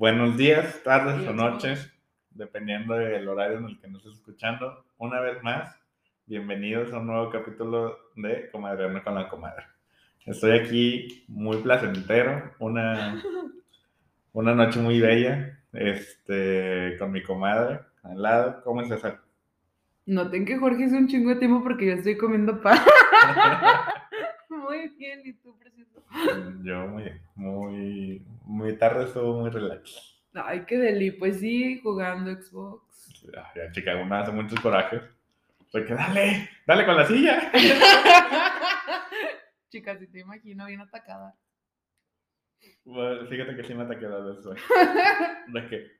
Buenos días, tardes o noches, dependiendo del horario en el que nos estés escuchando. Una vez más, bienvenidos a un nuevo capítulo de Comadreando con la Comadre. Estoy aquí muy placentero, una, una noche muy bella, este, con mi comadre al lado. ¿Cómo estás? Noten que Jorge es un chingo de tiempo porque yo estoy comiendo pan. muy bien, ¿y tú, precioso? Yo muy, muy, muy tarde estuvo muy relax. Ay, qué deli, pues sí, jugando Xbox. Ya, chica, una hace muchos corajes. Porque dale, dale con la silla. Chica, si te imagino bien atacada. Bueno, fíjate que sí me ataqué la vez. De que,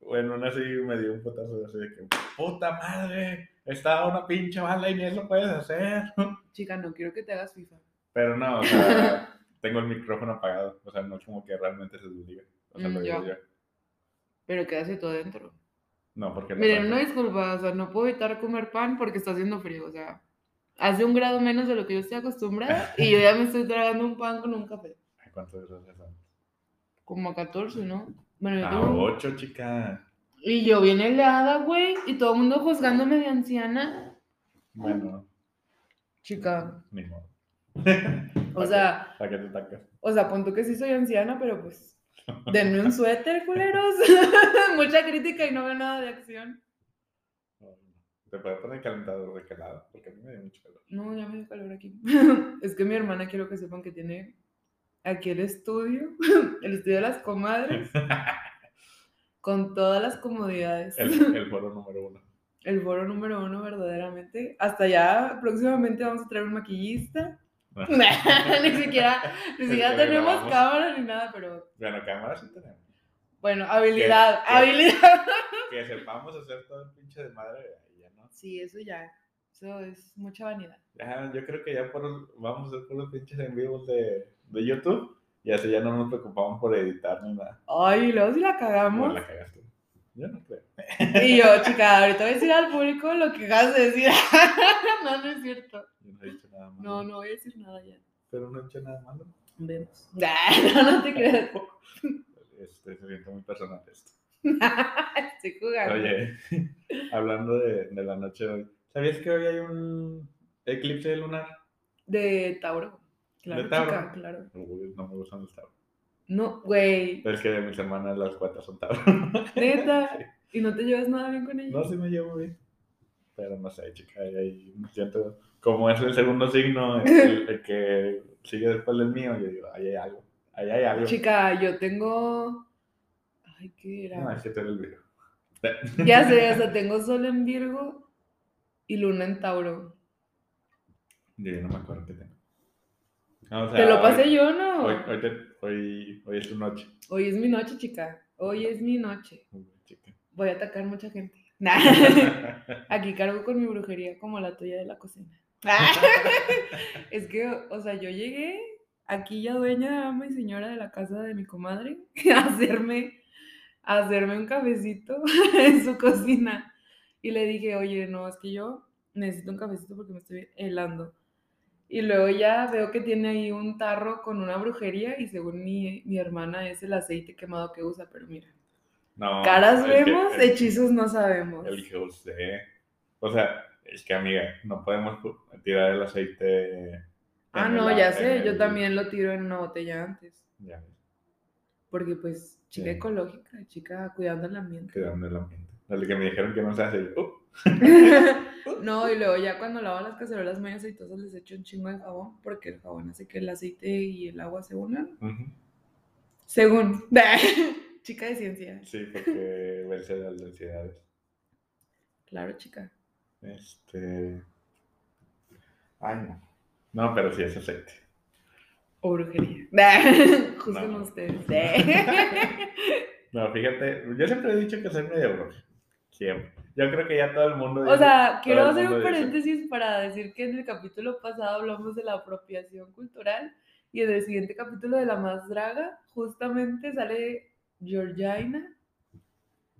bueno, una sí me dio un putazo así de que, puta madre, está una pinche bala y ni eso puedes hacer. Chica, no quiero que te hagas FIFA. Pero no, o sea, tengo el micrófono apagado. O sea, no es como que realmente se desliga. O sea, Mm, lo digo ya. yo. Pero quédate todo dentro. No, porque no Miren, no disculpa, o sea, no puedo evitar comer pan porque está haciendo frío, o sea, hace un grado menos de lo que yo estoy acostumbrada y yo ya me estoy tragando un pan con un café. ¿Cuántos grados son? Como a 14, ¿no? Bueno, yo A tengo- 8, chica. Y yo bien helada, güey, y todo el mundo juzgándome de anciana. Bueno, Chica, ni modo. o sea, ¿Para qué te atacas? o sea, punto que sí soy anciana, pero pues, denme un suéter, culeros. Mucha crítica y no veo nada de acción. Te puede poner calentador de qué lado, porque a mí me dio mucho calor. No, ya me dio calor aquí. es que mi hermana quiero que sepan que tiene aquí el estudio, el estudio de las comadres, con todas las comodidades. El, el foro número uno. El foro número uno, verdaderamente. Hasta ya próximamente vamos a traer un maquillista. ni siquiera, ni siquiera que tenemos grabamos. cámara ni nada, pero Bueno, cámaras sí tenemos. bueno, habilidad, habilidad. Que sepamos hacer todo el pinche de madre, ya no. Sí, eso ya. Eso es mucha vanidad. Ya, yo creo que ya por, vamos a hacer por los pinches en vivos de, de YouTube. Y así ya no nos preocupamos por editar ni nada. Ay, y luego si la cagamos. la cagaste. Yo no creo. Y yo, chica, ahorita voy a decir al público lo que acabas de decir. no, no es cierto. Yo no he dicho nada malo. No, no voy a decir nada ya. Pero no he hecho nada malo. Vemos. no, no te creas. Este, se siente muy personal esto. Estoy jugando. Oye, hablando de, de la noche de hoy, ¿sabías que hoy hay un eclipse lunar? De Tauro. Claro, ¿De Tauro? chica, claro. Uy, no me gustan los tauros. No, güey. Es que de mis hermanas las cuatro son tauros. Neta. Sí. ¿Y no te llevas nada bien con ella? No, sí me llevo bien. Pero no sé, chica, ahí, siento... Como es el segundo signo, el, el que sigue después del mío, yo digo, ahí hay algo, ahí hay algo. Chica, yo tengo. Ay, ¿qué era? No, es que tú eres Virgo. Ya sé, o sea, tengo sol en Virgo y luna en Tauro. Yo no me acuerdo qué tengo. O Te lo pasé hoy- yo, ¿no? Hoy, hoy, te- hoy, hoy es tu noche. Hoy es mi noche, chica. Hoy es mi noche. Chica. Voy a atacar mucha gente. Nah. Aquí cargo con mi brujería como la tuya de la cocina. es que, o sea, yo llegué aquí ya dueña, ama y señora de la casa de mi comadre a hacerme, a hacerme un cafecito en su cocina. Y le dije, oye, no, es que yo necesito un cafecito porque me estoy helando. Y luego ya veo que tiene ahí un tarro con una brujería y según mi, mi hermana es el aceite quemado que usa, pero mira. No, Caras que- vemos, hechizos no sabemos. El que usted. O sea, es que amiga, no podemos tirar el aceite. Ah, no, el- ya sé, yo también lo tiro en una botella antes. Ya Porque pues, chica Sí. ecológica, chica cuidando el ambiente. quedando el ambiente. Desde que me dijeron que no se hace, uh, no, y luego ya cuando lavo las cacerolas muy aceitosas les echo un chingo de jabón, porque el jabón hace que el aceite y el agua se unan. Según. chica de ciencia. Sí, porque vence las densidades. Claro, chica. Este. Ay, no. No, pero sí es aceite. O brujería. Juzguen No. ustedes. No, fíjate, yo siempre he dicho que soy medio bruja. Siempre. Yo creo que ya todo el mundo. O dice- sea, quiero hacer un mundo dice- paréntesis para decir que en el capítulo pasado hablamos de la apropiación cultural y en el siguiente capítulo de La Más Draga justamente sale Georgina,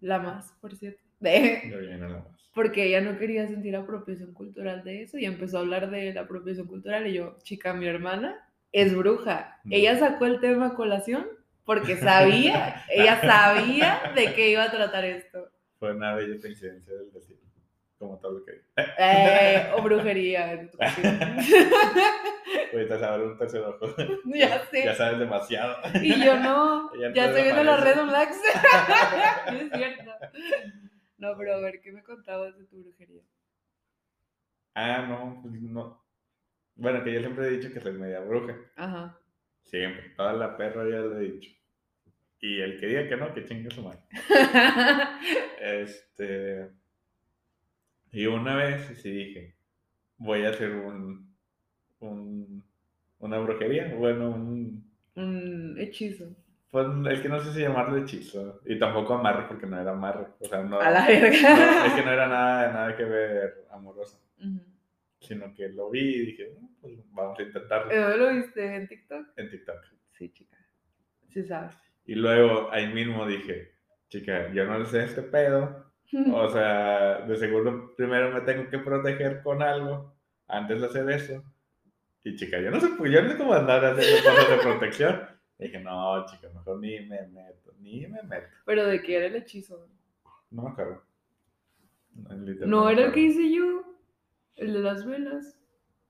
la más, por cierto, de- viene nada más. porque ella no quería sentir apropiación cultural de eso y empezó a hablar de la apropiación cultural y yo, chica, mi hermana es bruja. Mm. Ella sacó el tema a colación porque sabía, ella sabía de qué iba a tratar esto. Fue una bella coincidencia del destino, como todo lo que Eh, o brujería. en tu caso. Ahorita se abre un tercer ojo. ya sé. Ya sabes demasiado. Y yo no, ya estoy viendo los red flags. No es cierto. No, pero a ver, ¿qué me contabas de tu brujería? Ah, no, pues no. Bueno, que yo siempre he dicho que soy media bruja. Ajá. Siempre. Toda la perra ya lo he dicho. Y el que diga que no, que chingue su madre. Este. Y una vez sí dije, voy a hacer un. un una brujería. Bueno, un. Un hechizo. Pues el que no sé si llamarlo hechizo. Y tampoco amarre, porque no era amarre. O sea, no. A la no, es verga. que no era nada, nada que ver amoroso. Sino que lo vi y dije, "No, pues vamos a intentarlo ¿Eh, ¿Dónde lo viste? ¿En TikTok? en TikTok. Sí, chica. Sí sabes. Y luego ahí mismo dije, chica, yo no sé este pedo. O sea, de seguro primero me tengo que proteger con algo antes de hacer eso. Y chica, yo no sé, pues yo no sé cómo andar haciendo cosas de protección. Y dije, no, chica, mejor ni me meto, ni me meto. Pero de qué era el hechizo. No me acuerdo. No, No era el que hice yo. El de las velas.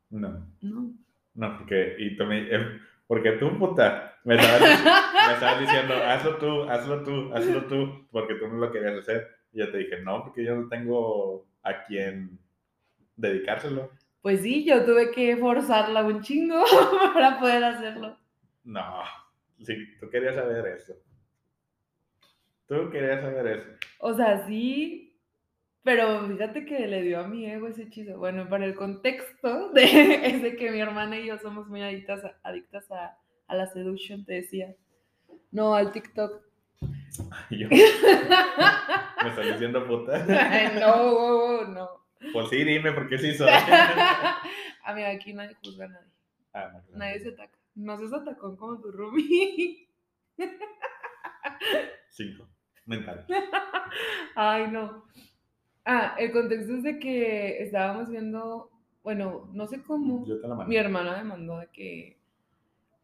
No, No. no, porque, y también, eh, porque tú, puta, me estabas, me estabas diciendo, hazlo tú, hazlo tú, hazlo tú, porque tú no lo querías hacer. Y yo te dije, no, porque yo no tengo a quien dedicárselo. Pues sí, yo tuve que forzarla un chingo para poder hacerlo. No, sí, tú querías saber eso. Tú querías saber eso. O sea, sí, pero fíjate que le dio a mi ego ese hechizo. Bueno, para el contexto de, es de que mi hermana y yo somos muy adictas a, adictas a, a la seduction, te decía. No, al TikTok. Yo, me estás diciendo puta. No, no. Pues sí, dime, porque sí soy. Amiga, aquí nadie juzga a nadie. Ah, claro. Nadie se ataca. No seas atacón como tu roomie. Cinco. Mental. Ay, no. Ah, el contexto es de que estábamos viendo, bueno, no sé cómo. Yo te la mando. Mi hermana me mandó de que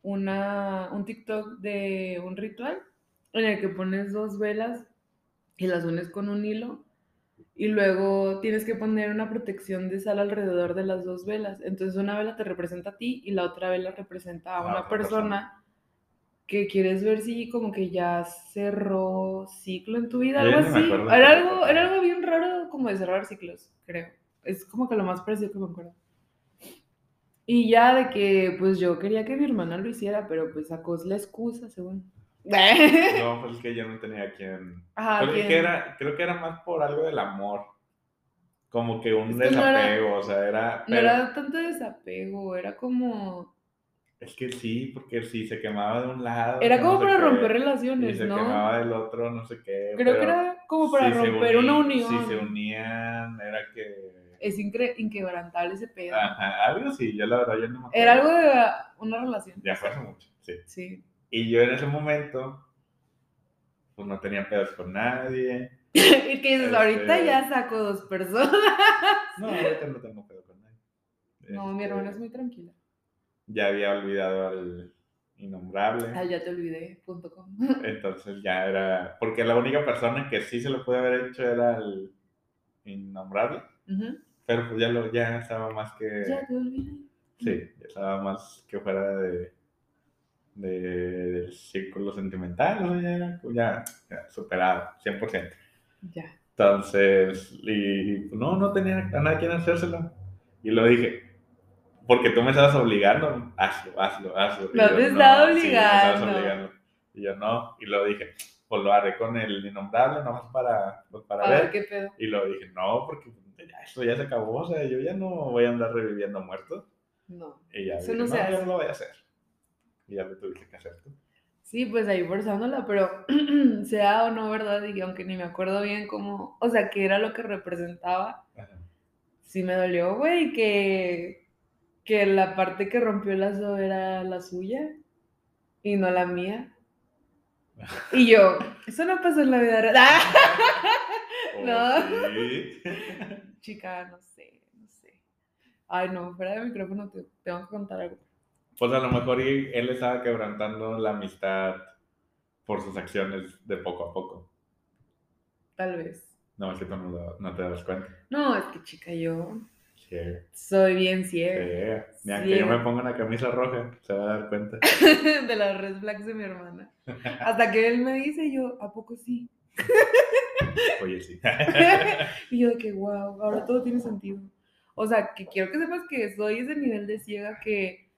una, un TikTok de un ritual en el que pones dos velas y las unes con un hilo y luego tienes que poner una protección de sal alrededor de las dos velas. Entonces una vela te representa a ti y la otra vela representa a una otra persona que quieres ver si como que ya cerró ciclo en tu vida, algo así. Era algo, era algo bien raro como de cerrar ciclos, creo. Es como que lo más parecido que me acuerdo. Y ya de que, pues yo quería que mi hermana lo hiciera, pero pues sacó la excusa, según. No, pues es que yo no tenía quien. Ajá, ¿quién? que era, creo que era más por algo del amor. Como que un Es que no era- desapego, o sea, era. No era tanto desapego, era como... Es que sí, porque si se quemaba de un lado. Era como no para qué, romper Y relaciones, se ¿no? quemaba del otro, no sé qué. Creo que era como para se romper una unión. Si se unían, era que. Es incre- inquebrantable ese pedo. Ajá, algo así, yo la verdad yo no me acuerdo. Era algo de una relación. Ya fue hace mucho, sí. Sí. Y yo en ese momento, pues no tenía pedos con nadie. y que dices, Este- ahorita ya saco dos personas. No, ahorita no tengo pedo con nadie. No, mi Este, hermana es muy tranquila. Ya había olvidado al innombrable. Ah, ya te olvidé, punto com. Entonces ya era. Porque la única persona que sí se lo pude haber hecho era el innombrable. Ujú. Pero pues ya, lo, ya estaba más que. Ya te olvidé. Sí, ya estaba más que fuera de. de del círculo sentimental. O sea, ya ya, superado, 100%. Ya. Entonces, y no, no tenía a nadie quien hacérselo. Y lo dije, porque tú me estabas obligando, hazlo, hazlo, hazlo. No yo, te estaba sí, me estabas obligando". obligando. Y yo no, y lo dije, pues lo haré con el innombrable, nomás para, pues, para A ver. ver qué pedo. Y lo dije, no, porque ya, esto ya se acabó, o sea, yo ya no voy a andar reviviendo muertos. No. Y ya Eso dije, no se hace". no lo voy a hacer. Y ya lo tuviste que hacer tú. Sí, pues ahí forzándola, pero sea o no, ¿verdad? Y aunque ni me acuerdo bien cómo, o sea, qué era lo que representaba, Ajá. sí me dolió, güey, que, que la parte que rompió el lazo era la suya y no la mía. Y yo, eso no pasó en la vida real. No. Oh, sí. Chica, no sé, no sé. Ay, no, fuera de micrófono te tengo que contar algo. Pues a lo mejor él estaba quebrantando la amistad por sus acciones de poco a poco. Tal vez. No, es que tú no, no te das cuenta. No, es que chica, yo Sí, soy bien ciega. sí. Ni aunque yo me ponga una camisa roja, se va a dar cuenta. de las red flags de mi hermana. Hasta que él me dice, yo, ¿a poco sí? Oye, sí. y yo de que, wow, ahora todo tiene sentido. O sea, que quiero que sepas que soy ese nivel de ciega que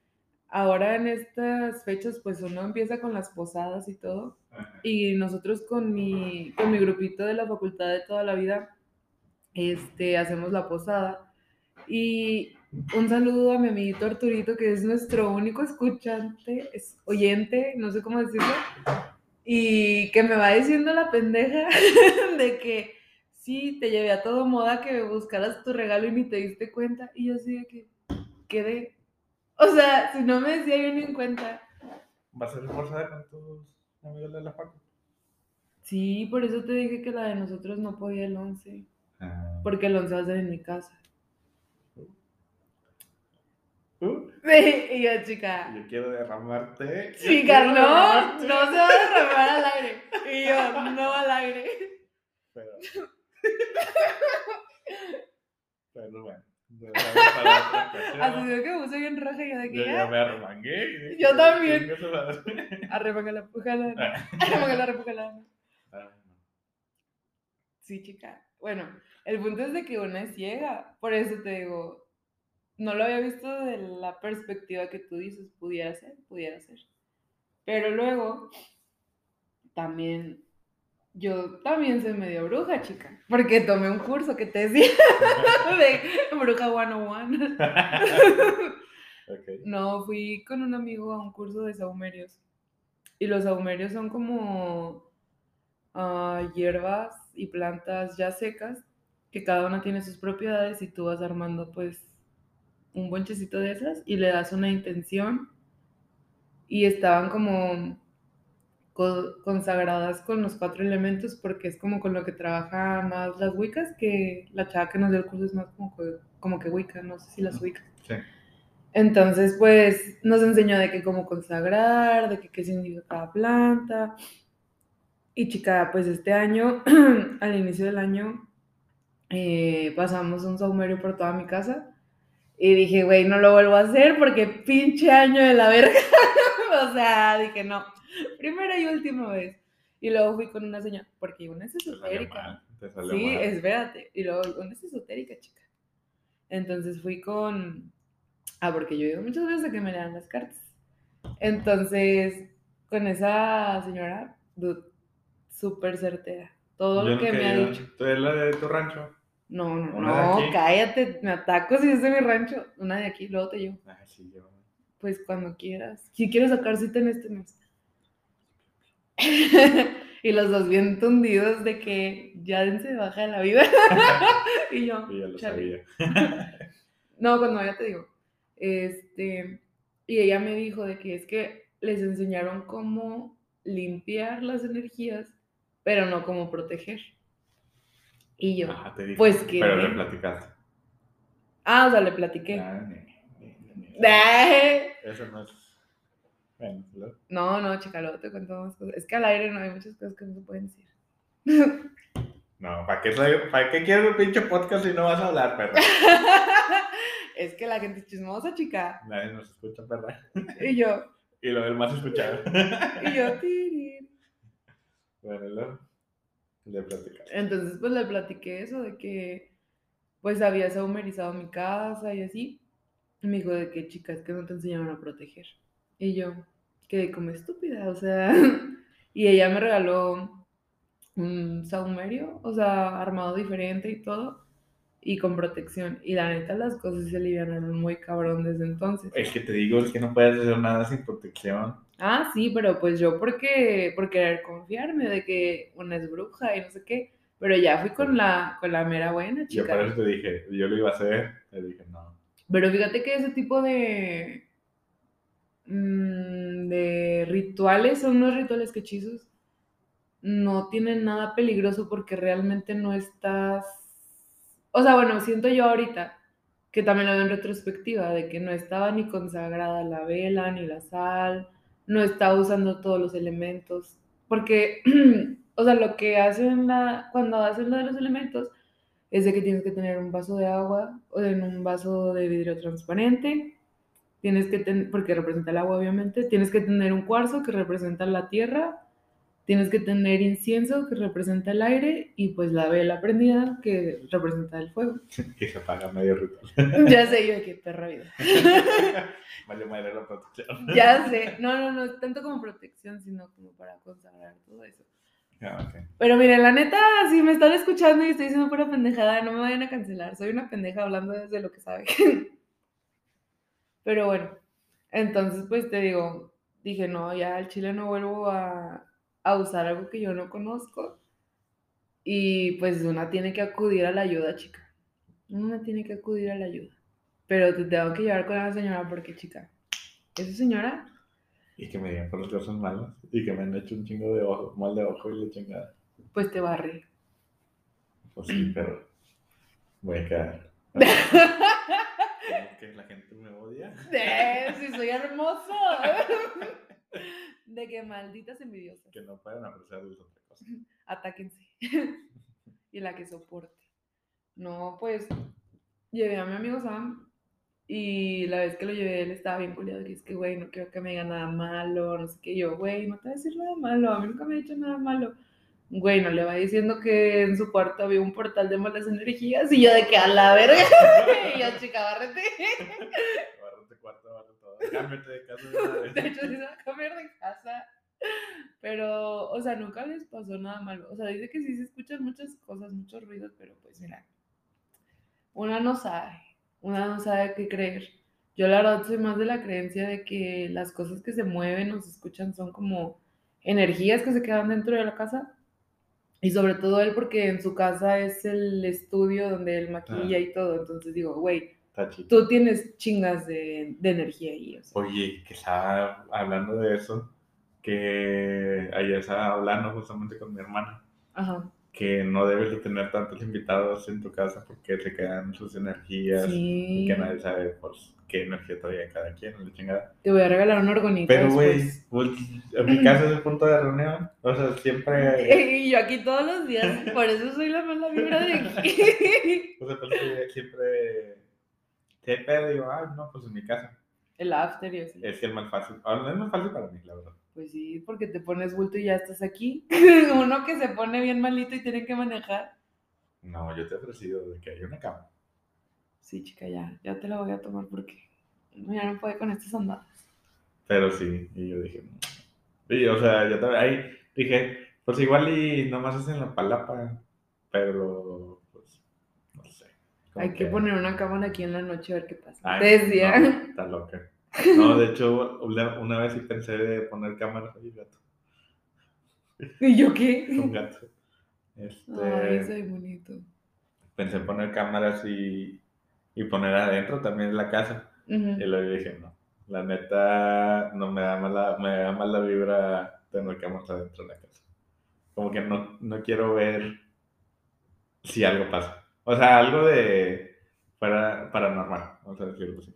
ahora en estas fechas, pues uno empieza con las posadas y todo. Y nosotros con mi, con mi grupito de la facultad de toda la vida, este, hacemos la posada. Y un saludo a mi amiguito Arturito, que es nuestro único escuchante, es oyente, no sé cómo decirlo, y que me va diciendo la pendeja de que sí, te llevé a todo moda que buscaras tu regalo y ni te diste cuenta. Y yo así de que quedé. O sea, si no me decía yo ni en cuenta. ¿Vas a reforzar con tus amigos de la facu? Sí, por eso te dije que la de nosotros no podía el 11. Ah. Porque el 11 va a ser en mi casa. Uh, Sí, y yo, chica. yo quiero derramarte. Chica, no, derramarte. no se va a derramar al aire. Y yo, no al aire. Pero, pero bueno. Así que puse bien roja y yo de que Yo ya ya. me arremangué. Yo también. "Chinga su madre". Arremanga la pujala. Arremanga la repujala. Ah, Sí, chica. Bueno, el punto es de que una es ciega. Por eso te digo, no lo había visto de la perspectiva que tú dices, pudiera ser, pudiera ser. Pero luego, también, yo también soy medio bruja, chica. Porque tomé un curso que te decía de Bruja 101. ok. No, fui con un amigo a un curso de saumerios. Y los saumerios son como ah, hierbas y plantas ya secas, que cada una tiene sus propiedades y tú vas armando pues un bonchecito de esas y le das una intención. Y estaban como co- consagradas con los cuatro elementos porque es como con lo que trabaja más las wicas, que la chava que nos dio el curso es más como que, como que wicca, no sé si las ubicas. Sí. Entonces, pues nos enseñó de que cómo consagrar, de que qué significa cada planta. Y chica, pues este año, al inicio del año, eh, pasamos un saumerio por toda mi casa. Y dije, güey, no lo vuelvo a hacer porque pinche año de la verga. o sea, dije, no, primera y última vez. Y luego fui con una señora, porque una es Te salió esotérica. mal. Te salió Sí, mal. espérate. Y luego, una es esotérica, chica. Entonces fui con. Ah, porque yo ido muchas veces que me lean las cartas. Entonces, con esa señora, súper certera. Todo Yo lo que me ha dicho. ¿Tú eres la de tu rancho? No, no, no, cállate, me ataco si es de mi rancho. Una de aquí, luego te llevo. Ah, sí, yo. Pues cuando quieras. Si quieres sacar cita en este mes. y los dos bien tundidos de que ya de baja de la vida. y yo, Sí, ya lo sabía. No, cuando ya te digo. Este, y ella me dijo de que es que les enseñaron cómo limpiar las energías, pero no cómo proteger. Y yo, Ah, te dije. Pues que- Pero le platicaste. ah, o sea, le platiqué. Ah, ni- ni- ni- ni- Eso no es. Bueno, ¿lo? No, no, chica, luego te cuento más cosas. Es que al aire no hay muchas cosas que no se pueden decir. No, ¿para qué, soy- ¿para qué quieres un pinche podcast si no vas a hablar, perra? es que la gente es chismosa, chica. Nadie nos escucha, perra. Y yo, Y lo del más escuchado. y yo, tirir. bueno, lo le platicaste. Entonces, pues le platiqué eso de que, pues había saumerizado mi casa y así. Y me dijo de que, chica, es que no te enseñaron a proteger. Y yo quedé como estúpida, o sea. y ella me regaló un saumerio, o sea, armado diferente y todo. Y con protección. Y la neta, las cosas se aliviaron muy cabrón desde entonces. Es que te digo, es que no puedes hacer nada sin protección. Ah, sí, pero pues yo porque por querer confiarme de que una es bruja y no sé qué. Pero ya fui con la, con la mera buena, Yo chica. por eso te dije, yo lo iba a hacer. Te dije, no. Pero fíjate que ese tipo de, mm, de rituales, son unos rituales que hechizos, no tienen nada peligroso porque realmente no estás... O sea, bueno, siento yo ahorita que también lo veo en retrospectiva, de que no estaba ni consagrada la vela, ni la sal, no estaba usando todos los elementos. porque, o sea, lo que hacen la, cuando hacen lo de los elementos es de que tienes que tener un vaso de agua o en un vaso de vidrio transparente, tienes que tener, porque representa el agua obviamente, tienes que tener un cuarzo que representa la tierra, tienes que tener incienso que representa el aire y pues la vela prendida que representa el fuego. que se apaga medio ritual. ya sé yo, qué perra vida. vale madre la protección. ya sé, no, no, no, tanto como protección, sino como para consagrar todo eso. Ah. Pero miren, la neta, si me están escuchando y estoy diciendo pura pendejada, no me vayan a cancelar. Soy una pendeja hablando desde lo que sabe. Pero bueno, entonces pues te digo, dije, no, ya al chile no vuelvo a, a usar algo que yo no conozco. Y pues una tiene que acudir a la ayuda, chica. Una tiene que acudir a la ayuda. Pero te tengo que llevar con la señora porque, chica, esa señora Y que me digan por las cosas malas. Y que me han hecho un chingo de ojo, mal de ojo y la chingada. pues te barre. Pues sí, pero voy a quedar. Que la gente me odia. De, si soy hermoso. De que malditas envidiosas. Que no pueden apreciar es otra cosa. Atáquense. y la que soporte. No, pues llevé a mi amigo Sam y la vez que lo llevé él estaba bien culiado y es que, güey, no quiero que me diga nada malo, no sé qué. Yo, güey, no te voy a decir nada malo, a mí nunca me ha dicho nada malo. Güey, no le va diciendo que en su cuarto había un portal de malas energías y yo de que a la verga. y yo, chica, bárrete. Bárrate cuarto, bárrate todo. Cámbiate de casa de. De hecho, sí se va a cambiar de casa. Pero, o sea, nunca les pasó nada malo. O sea, dice que sí se escuchan muchas cosas, muchos ruidos, pero pues mira, una no sabe, una no sabe qué creer. Yo la verdad soy más de la creencia de que las cosas que se mueven o se escuchan son como energías que se quedan dentro de la casa. Y sobre todo él porque en su casa es el estudio donde él maquilla Ah. y todo. Entonces digo, güey, Está chido. tú tienes chingas de, de energía ahí. O sea. Oye, que estaba hablando de eso, que ayer estaba hablando justamente con mi hermana, Ajá. que no debes de tener tantos invitados en tu casa porque se quedan sus energías Sí. y que nadie sabe pues, qué energía trae cada quien, la chingada. Te voy a regalar una orgonita. Pero, güey, pues, en mi casa es el punto de reunión, o sea, siempre, Y yo aquí todos los días, por eso soy la mala vibra de aquí. o sea, siempre, ¿qué pedo? Digo, ay, no, pues en mi casa. El after y así. Es que es más fácil, ah, no es más fácil para mí, la verdad. Pues sí, porque te pones bulto y ya estás aquí. Uno que se pone bien malito y tiene que manejar. No, yo te he ofrecido de que hay una cama. Sí, chica, ya, ya te la voy a tomar porque ya no puede con estas andadas. Pero sí, y yo dije, "Mm". y, o sea, yo también, ahí dije, pues igual y nomás hacen la palapa, pero. Hay que poner una cámara aquí en la noche a ver qué pasa. Ay, decía. no, está loca. No, de hecho, una, vez sí pensé de poner cámaras ahí, gato. ¿Y yo qué? Un gato. Este, Ay, soy bonito. Pensé en poner cámaras y, y poner adentro también la casa. Y luego dije, no, la neta no me da mala, me da mala vibra tener cámaras adentro de la casa. Como que no, no quiero ver si algo pasa. O sea, algo de para, paranormal, vamos a decirlo así.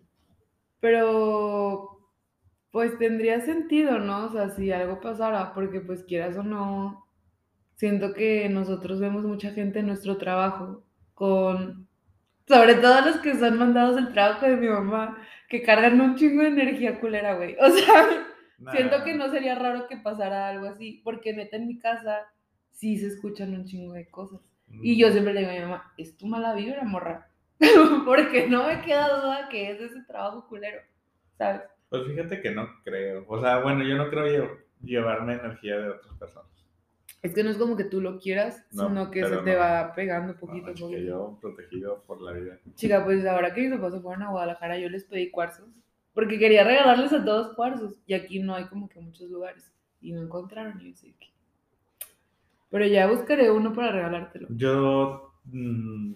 Pero, pues tendría sentido, ¿no? O sea, si algo pasara, porque pues quieras o no, siento que nosotros vemos mucha gente en nuestro trabajo con, sobre todo los que son mandados del trabajo de mi mamá, que cargan un chingo de energía culera, güey. O sea, siento que no sería raro que pasara algo así, porque neta en mi casa sí se escuchan un chingo de cosas. Y yo siempre le digo a mi mamá, es tu mala vibra, morra. porque no me queda duda que es ese trabajo culero, ¿sabes? Pues fíjate que no creo. O sea, bueno, yo no creo lle- llevarme energía de otras personas. Es que no es como que tú lo quieras, No, sino que se te no. va pegando poquito a es que poquito. yo protegido por la vida. Chica, pues ahora que mis papás se fueron a Guadalajara, yo les pedí cuarzos. Porque quería regalarles a todos cuarzos. Y aquí no hay como que muchos lugares. Y no encontraron. Y yo sé que. Pero ya buscaré uno para regalártelo. Yo. mm,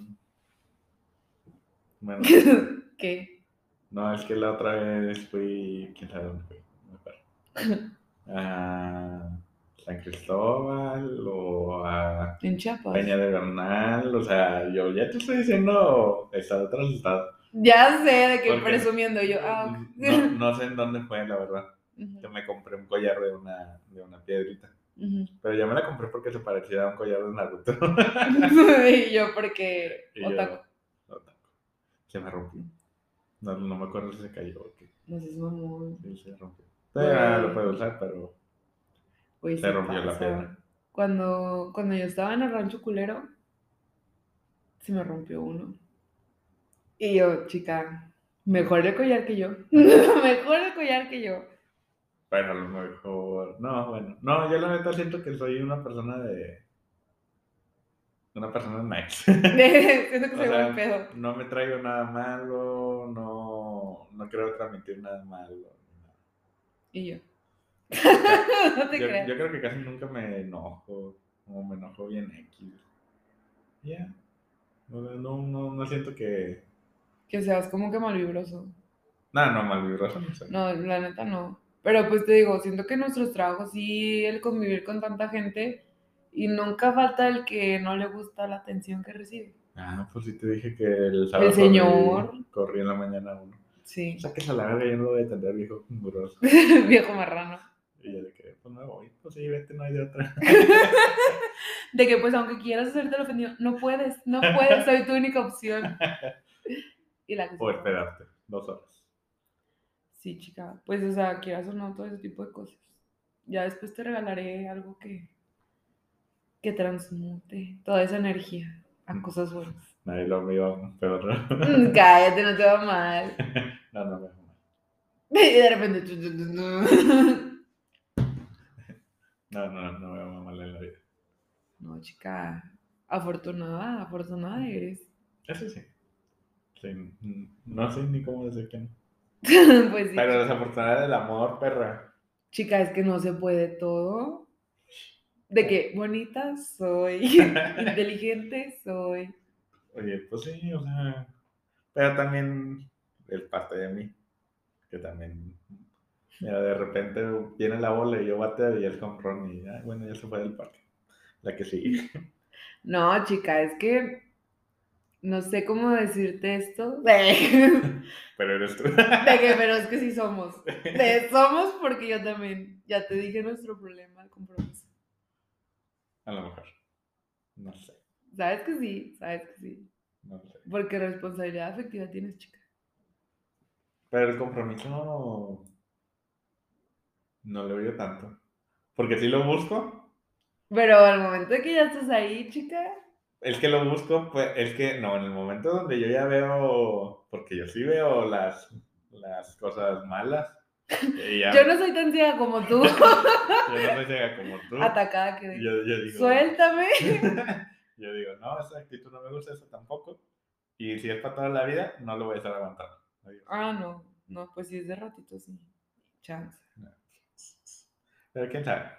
bueno, ¿Qué? no, es que la otra vez fui. ¿Quién sabe dónde fui? No. A San Cristóbal o a En Chiapas. Peña de Bernal. O sea, yo ya te estoy diciendo estado tras estado. Ya sé de que Porque- presumiendo yo. Ah, ok. No, no sé en dónde fue, la verdad. Que me compré un collar de una, de una piedrita. Pero ya me la compré porque se parecía a un collar de Naruto. y yo porque Y yo, otaku. otaku. Se me rompió. No, no me acuerdo si se cayó o qué. No sé si mamón. Sí, se rompió. Todavía lo puedo usar, pero Se rompió la pierna. Cuando, cuando yo estaba en el rancho culero, se me rompió uno. Y yo, chica, mejor el collar que yo. mejor el collar que yo. Pero a lo mejor. No, bueno. No, yo la neta siento que soy una persona de. Una persona nice. Siento que O soy sea, buen pedo. no me traigo nada malo, no, no quiero transmitir nada malo. Y yo. no te Yo, creas. yo creo que casi nunca me enojo, o me enojo bien X. Ya. No, no, no, no siento que. Que seas como que malvibroso. No, mal vibroso no sé. No, la neta no. Pero pues te digo, siento que nuestros trabajos sí, el convivir con tanta gente y nunca falta el que no le gusta la atención que recibe. Ah, pues sí te dije que el sábado. El señor. Corrí, corrí en la mañana uno. Sí. Sáquese a la verga, yo no lo voy a atender, viejo muroso. Viejo marrano. Y yo de que, pues no voy, pues sí, vete, no hay de otra. De que pues aunque quieras hacerte el ofendido, no puedes, no puedes, soy tu única opción. Y la que O esperarte, dos horas. Sí, chica, pues o sea, quieras o no, todo ese tipo de cosas. Ya después te regalaré algo que, que transmute toda esa energía a cosas buenas. Nadie lo mío, peor. Mm, Cállate, no te va mal. no, no me mal. Y de repente. No, no, no me va mal en la vida. No, chica, afortunada, afortunada eres. Eso sí. Sí, mm, no sé ni cómo decir que no. pues sí. Pero desafortunada del amor, perra. Chica, es que no se puede todo. De que bonita soy, inteligente soy. Oye, pues sí, o sea. Pero también es parte de mí. Que también. Mira, de repente viene la bola y yo bateo y él compró y ya, bueno, ya se fue del parque. La que sigue. No, chica, es que no sé cómo decirte esto. De Pero eres tú. que, pero es que sí somos. De somos porque yo también. Ya te dije nuestro problema, el compromiso. A lo mejor. No sé. Sabes que sí, sabes que sí. No sé. Porque responsabilidad afectiva tienes, chica. Pero el compromiso no, no lo veo tanto. Porque si lo busco, Pero al momento de que ya estás ahí, chica. El que lo busco, pues el que no, en el momento donde yo ya veo, porque yo sí veo las, las cosas malas. ya- Yo no soy tan ciega como tú. yo no soy ciega como tú. Atacada que Yo, yo digo, Suéltame. yo digo, no, esa actitud no me gusta, eso tampoco. Y si es para toda la vida, no lo voy a estar aguantando. Adiós. Ah, no. No, pues sí es de ratito, sí. Chance. Pero quién sabe.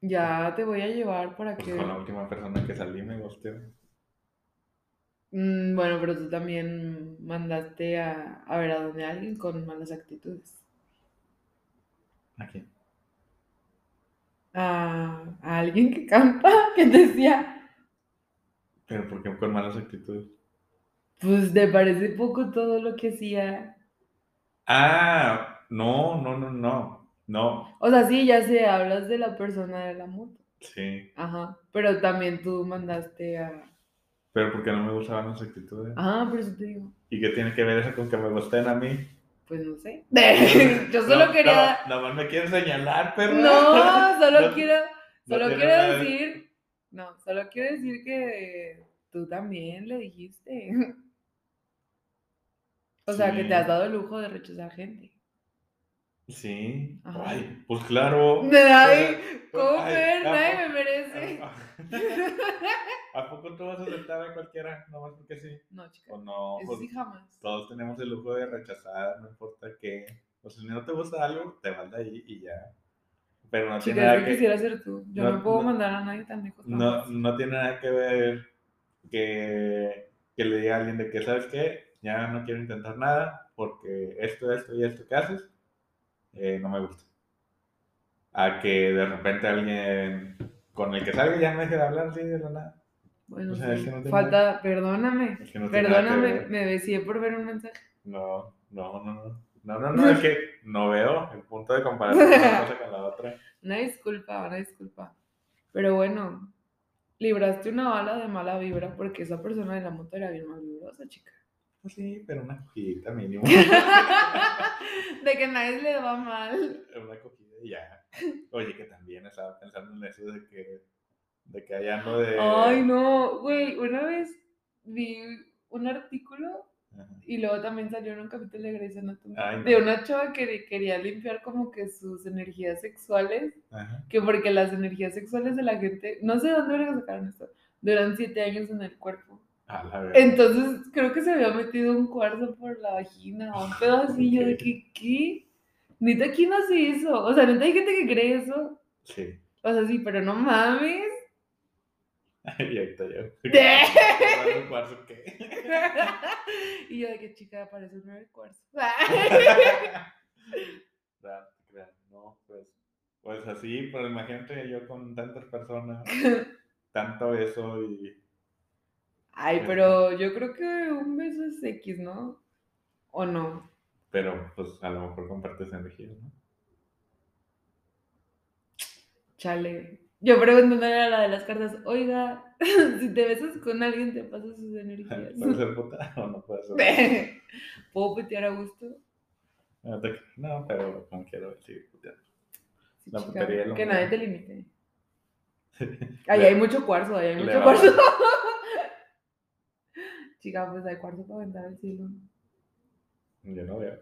Ya te voy a llevar para Pues que. con la última persona que salí me gusté. Mm, bueno, pero tú también mandaste a, a ver a dónde alguien con malas actitudes. ¿A quién? A, a alguien que canta, que decía, Pero ¿por qué con malas actitudes? pues te parece poco todo lo que hacía. Ah, no, no, no, no. No, O sea, sí, ya sé, hablas de la persona de la moto. sí. Ajá. Pero también tú mandaste a. Pero porque no me gustaban las actitudes. Ah, por eso te digo. ¿Y qué tiene que ver eso con que me gusten a mí? Pues no sé. Yo solo No, quería. No, nada más me quieres señalar, perro. No, solo No- quiero, solo quiero decir, no, solo quiero decir que tú también le dijiste. O sea, que te has dado el lujo de rechazar gente. Sí. Ajá. Ay, pues claro. Ay, Pues, ¿cómo ver? ¿a Nadie me merece. ¿A poco tú vas a aceptar a cualquiera? Nomás porque sí. No, chica, O no, eso pues sí jamás. todos tenemos el lujo de rechazar, no importa qué. O sea, si no te gusta algo, te vas de ahí y ya. Pero no tiene nada que quisiera ser tú. Yo no- no, puedo no- mandar a nadie tan lejos. no, no tiene nada que ver que, que le diga a alguien de que, ¿sabes qué? Ya no quiero intentar nada porque esto, esto y esto que haces eh, no me gusta. A que de repente alguien con el que salga ya me deje de hablar así de la nada. Bueno, o sea, es sí. que no Falta, perdóname. Es que no que Perdóname, me besé por ver un mensaje. No, no, no, no. No, no, no, es que no veo el punto de comparar una cosa con la otra. Una disculpa, una disculpa. Pero bueno, libraste una bala de mala vibra porque esa persona de la moto era bien mal vibrosa, chica. Pues sí, pero una cogidita mínimo. de que nadie le va mal. una cogida y ya. Oye, que también estaba pensando en eso de que, de que hay algo de... Ay, no, güey, una vez vi un artículo Ajá. y luego también salió en un capítulo de Grey's Anatomy Ay, no. de una chava que quería limpiar como que sus energías sexuales, Ajá. que porque las energías sexuales de la gente, no sé de dónde sacaron esto, duran siete años en el cuerpo. Entonces creo que se había metido un cuarzo por la vagina o un pedacillo de Ok. que, ¿qué? Neta, ¿quién hace eso? O sea, neta hay gente que cree eso. Sí. O sea, sí, pero no mames. Y ahorita yo. ¿De? ¿Un cuarzo qué? y yo de que chica, parece un nueve cuarzo. No, pues, pues así, pero imagínate yo con tantas personas, tanto eso y Ay, pero yo creo que un beso es X, ¿no? ¿O no? pero pues a lo mejor compartes energía, ¿no? Chale. Yo preguntándole a la de las cartas, oiga, si te besas con alguien, te pasas sus energías. ¿Puede ser puta o no puede ser? ¿Puedo putear a gusto? No, te- No, pero no quiero seguir puteando. Sí, La putería que nadie te limite. Ahí hay mucho cuarzo, ahí hay mucho cuarzo. Chica, pues hay cuarzo para aventar al cielo. Yo no veo.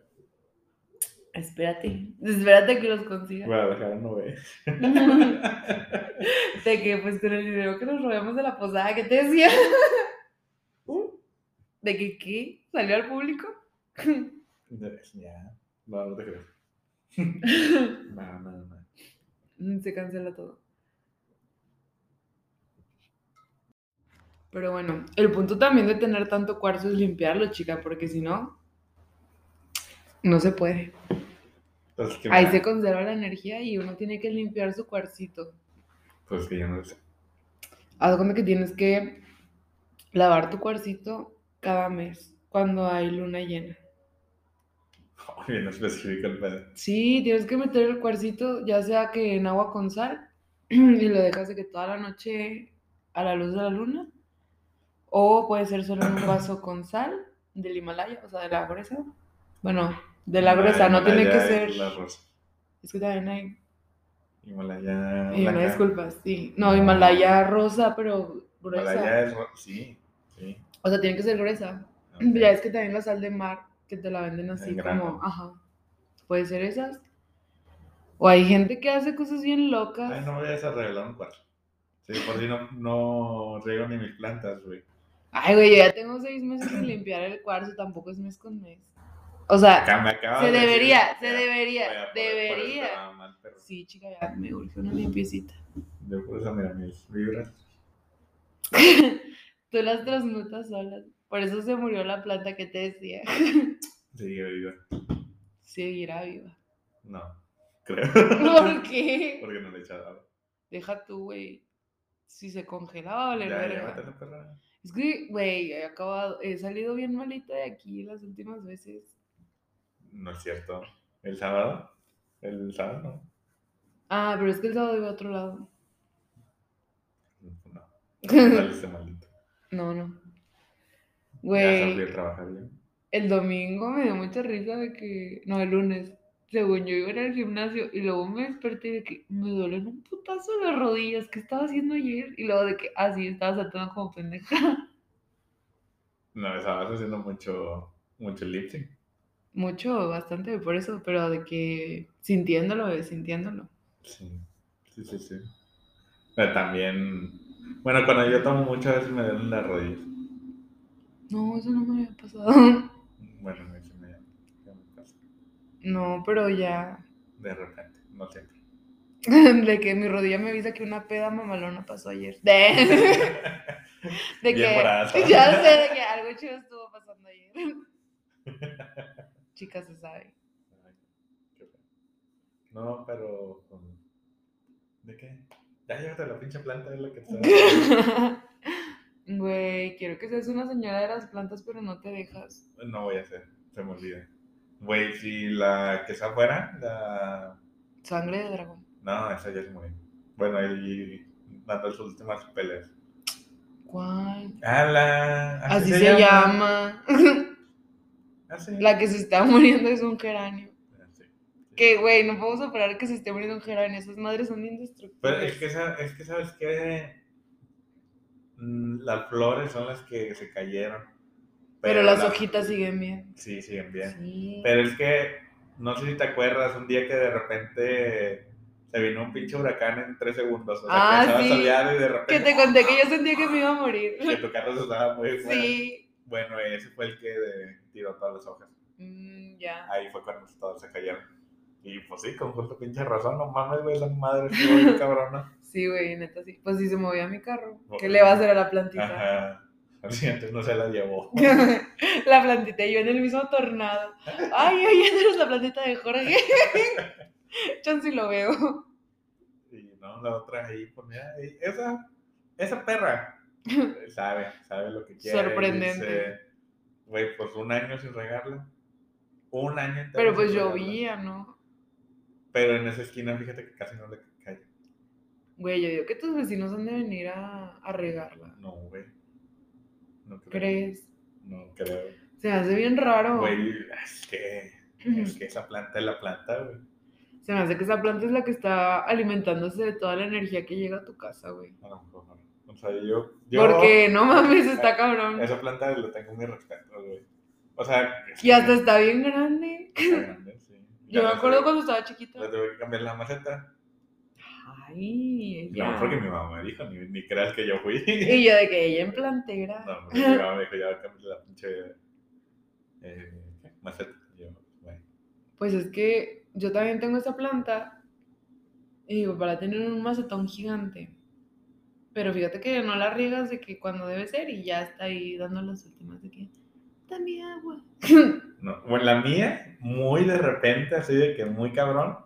Espérate, espérate que los consiga. A dejar no ve. De que, pues, con el dinero que nos robemos de la posada, ¿qué te decía? ¿De que qué? ¿Salió al público? Ya. No, no te creo. No, no, no. Se cancela todo. Pero bueno, el punto también de tener tanto cuarzo es limpiarlo, chica, porque si no, no se puede. Entonces, ¿qué Ahí se conserva la energía y uno tiene que limpiar su cuarcito. Pues que yo no sé. Haz cuenta que tienes que lavar tu cuarcito cada mes, cuando hay luna llena. Bien específico el pedo. Sí, tienes que meter el cuarcito, ya sea que en agua con sal, y lo dejas de que toda la noche a la luz de la luna, o puede ser solo en un vaso con sal del Himalaya, o sea, de la gruesa. Bueno, de la gruesa, no tiene que Himalaya ser. es La rosa. Es que también hay. Himalaya. Una blanca. disculpa, sí. No, Himalaya rosa, pero gruesa. Himalaya es Sí, sí. O sea, tiene que ser gruesa. Ok. Ya es que también la sal de mar, que te la venden así como, ajá. Puede ser esas. O hay gente que hace cosas bien locas. Ay, no vayas a regalar un cuarzo. Sí, por si no, no riego ni mis plantas, güey. Ay, güey, yo ya tengo seis meses sin limpiar el cuarzo, tampoco es mes con mes. O sea, se de debería, se debería, por debería. estaba mal, pero Sí, chica, ya me urge una limpiecita. Yo por eso, mira, mis vibras. Tú las transmutas solas. Por eso se murió la planta que te decía. Sigue viva. Seguirá viva. No, creo. ¿Por qué? Porque no le he echado agua. Deja tú, güey. Si se congela, va a valer Ya, ya, perra. Es que, güey, he acabado, he salido bien malita de aquí las últimas veces. No es cierto. ¿El sábado? ¿El sábado? No. Ah, pero es que el sábado iba a otro lado. No. Saliste maldito. No, no. Ya Güey, salí a trabajar bien. el domingo me dio mucha risa de que, no, el lunes, según yo iba a al gimnasio y luego me desperté de que me duelen un putazo las rodillas, ¿qué estaba haciendo ayer? Y luego de que, ah, sí, estaba saltando como pendeja. No, estabas haciendo mucho, mucho sync. Mucho, bastante, por eso, pero de que sintiéndolo, eh, sintiéndolo. Sí, sí, sí, sí. Pero también, bueno, cuando yo tomo mucho a veces me duelen las rodillas. No, eso no me había pasado. Bueno, me. No, pero ya. De repente, no siempre. De que mi rodilla me avisa que una peda mamalona pasó ayer. De, de que. Ya sé de que algo chido estuvo pasando ayer. Chicas, se sabe. No, pero. um, ¿De qué? Ya llévate la pinche planta, es lo que te Güey, quiero que seas una señora de las plantas, pero no te dejas. No voy a hacer, se me olvida. Güey, si la que está afuera, la. Sangre de dragón. No, esa ya se murió. Bueno, y dando sus últimas peleas. ¿Cuál? Ah, la. Así, se, llama. Ah, sí. La que se está muriendo es un geranio. Ah, sí. Que, güey, no podemos operar que se esté muriendo un geranio. Esas madres son Pero indestructibles. es que, es que sabes que las flores son las que se cayeron. Pero las la- hojitas siguen bien. Sí, siguen bien. Sí. Pero es que, no sé si te acuerdas, un día que de repente se vino un pinche huracán en tres segundos. O sea, Ah, que sí. soleado y de Que repente te conté que yo sentía que me iba a morir. que tu carro se estaba muy fuera. Sí. Bueno, ese fue el que de- tiró todas las hojas. Mm, ya. Ahí fue cuando todos se cayeron. Y pues sí, con justa pinche razón, no mames, güey, esa madre bien cabrona. Sí, güey, neta, sí. Pues sí se movía mi carro. ¿Qué le va a hacer a la plantita? Ajá. No se la llevó. la plantita y yo en el mismo tornado. Ay, ay, esa es la plantita de Jorge. Chance y lo veo. Y no, la otra ahí, pues mira, y esa, esa perra sabe, sabe lo que quiere. Sorprendente. Güey, pues un año sin regarla. Un año entero. Pero pues llovía, ¿no? Pero en esa esquina, fíjate que casi no le cae. Güey, yo digo que tus vecinos han de venir a, a regarla. No, güey. No creo. ¿Crees? No creo. Se me hace bien raro. Güey, es que, es que esa planta es la planta, güey. Se me hace que esa planta es la que está alimentándose de toda la energía que llega a tu casa, güey. A lo mejor no. O sea, yo. yo Porque no mames, está cabrón. Esa planta le tengo mi respeto, güey. O sea. Y hasta está bien grande. está grande, sí. Yo me acuerdo tuve- cuando estaba chiquita. Le tuve que cambiar la maceta. Ay, No, ya. porque mi mamá me dijo, ni, ni creas que yo fui. Y yo de que ella en plantera. No, mi mamá me dijo, ya cambié la pinche. Eh, maceta. Y yo, güey. Pues es que yo también tengo esa planta. Y digo, para tener un macetón gigante. Pero fíjate que no la riegas de que cuando debe ser y ya está ahí dando las últimas de que. Dame agua. No, bueno, la mía, muy de repente, así de que muy cabrón,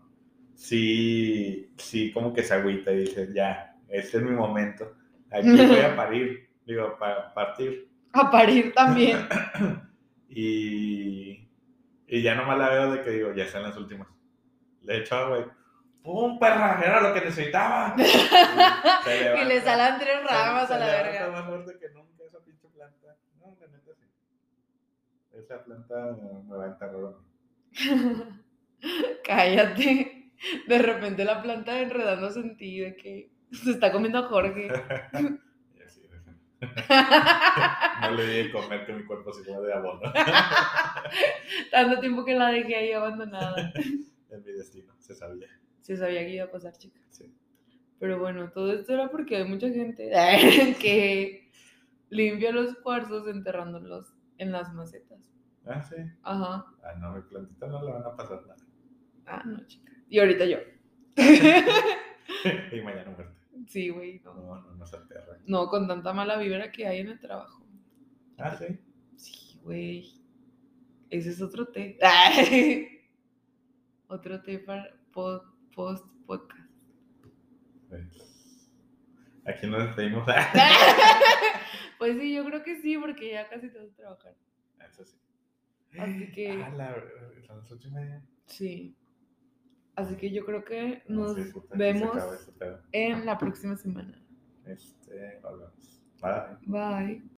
sí, sí, como que se agüita y dice, ya, este es mi momento. Aquí voy a parir, digo, para partir. A parir también. Y, y ya nomás la veo de que digo, ya están las últimas. Le echo agua y, ¡pum, perra! Era lo que necesitaba. Y le salan tres ramas se a la verga. más fuerte que nunca esa pinche planta. No, la neta sí. Esa planta me va a enterrar. Cállate. De repente la planta enredándose en ti de que se está comiendo a Jorge. Y así, no le di de comer que mi cuerpo se come de abono. Tanto tiempo que la dejé ahí abandonada. Es mi destino, se sabía. Se sabía que iba a pasar, chica. Sí. Pero bueno, todo esto era porque hay mucha gente que limpia los cuarzos enterrándolos en las macetas. Ah, sí. Ajá. Ah, no, mi plantita no le van a pasar nada. Ah, no, chica. Y ahorita yo. y mañana muerte. Sí, güey. No. No, no, no se aterra. no, con tanta mala vibra que hay en el trabajo. Ah, sí. Sí, güey. Ese es otro té. otro té para post, post podcast. Pues, Aquí nos despedimos. pues sí, yo creo que sí, porque ya casi a trabajar. Eso sí. Así que- Ah, la, las ocho y media. Sí. Así que yo creo que No, nos sí, puta, vemos en la próxima semana. Este, hablamos. Bye. Bye.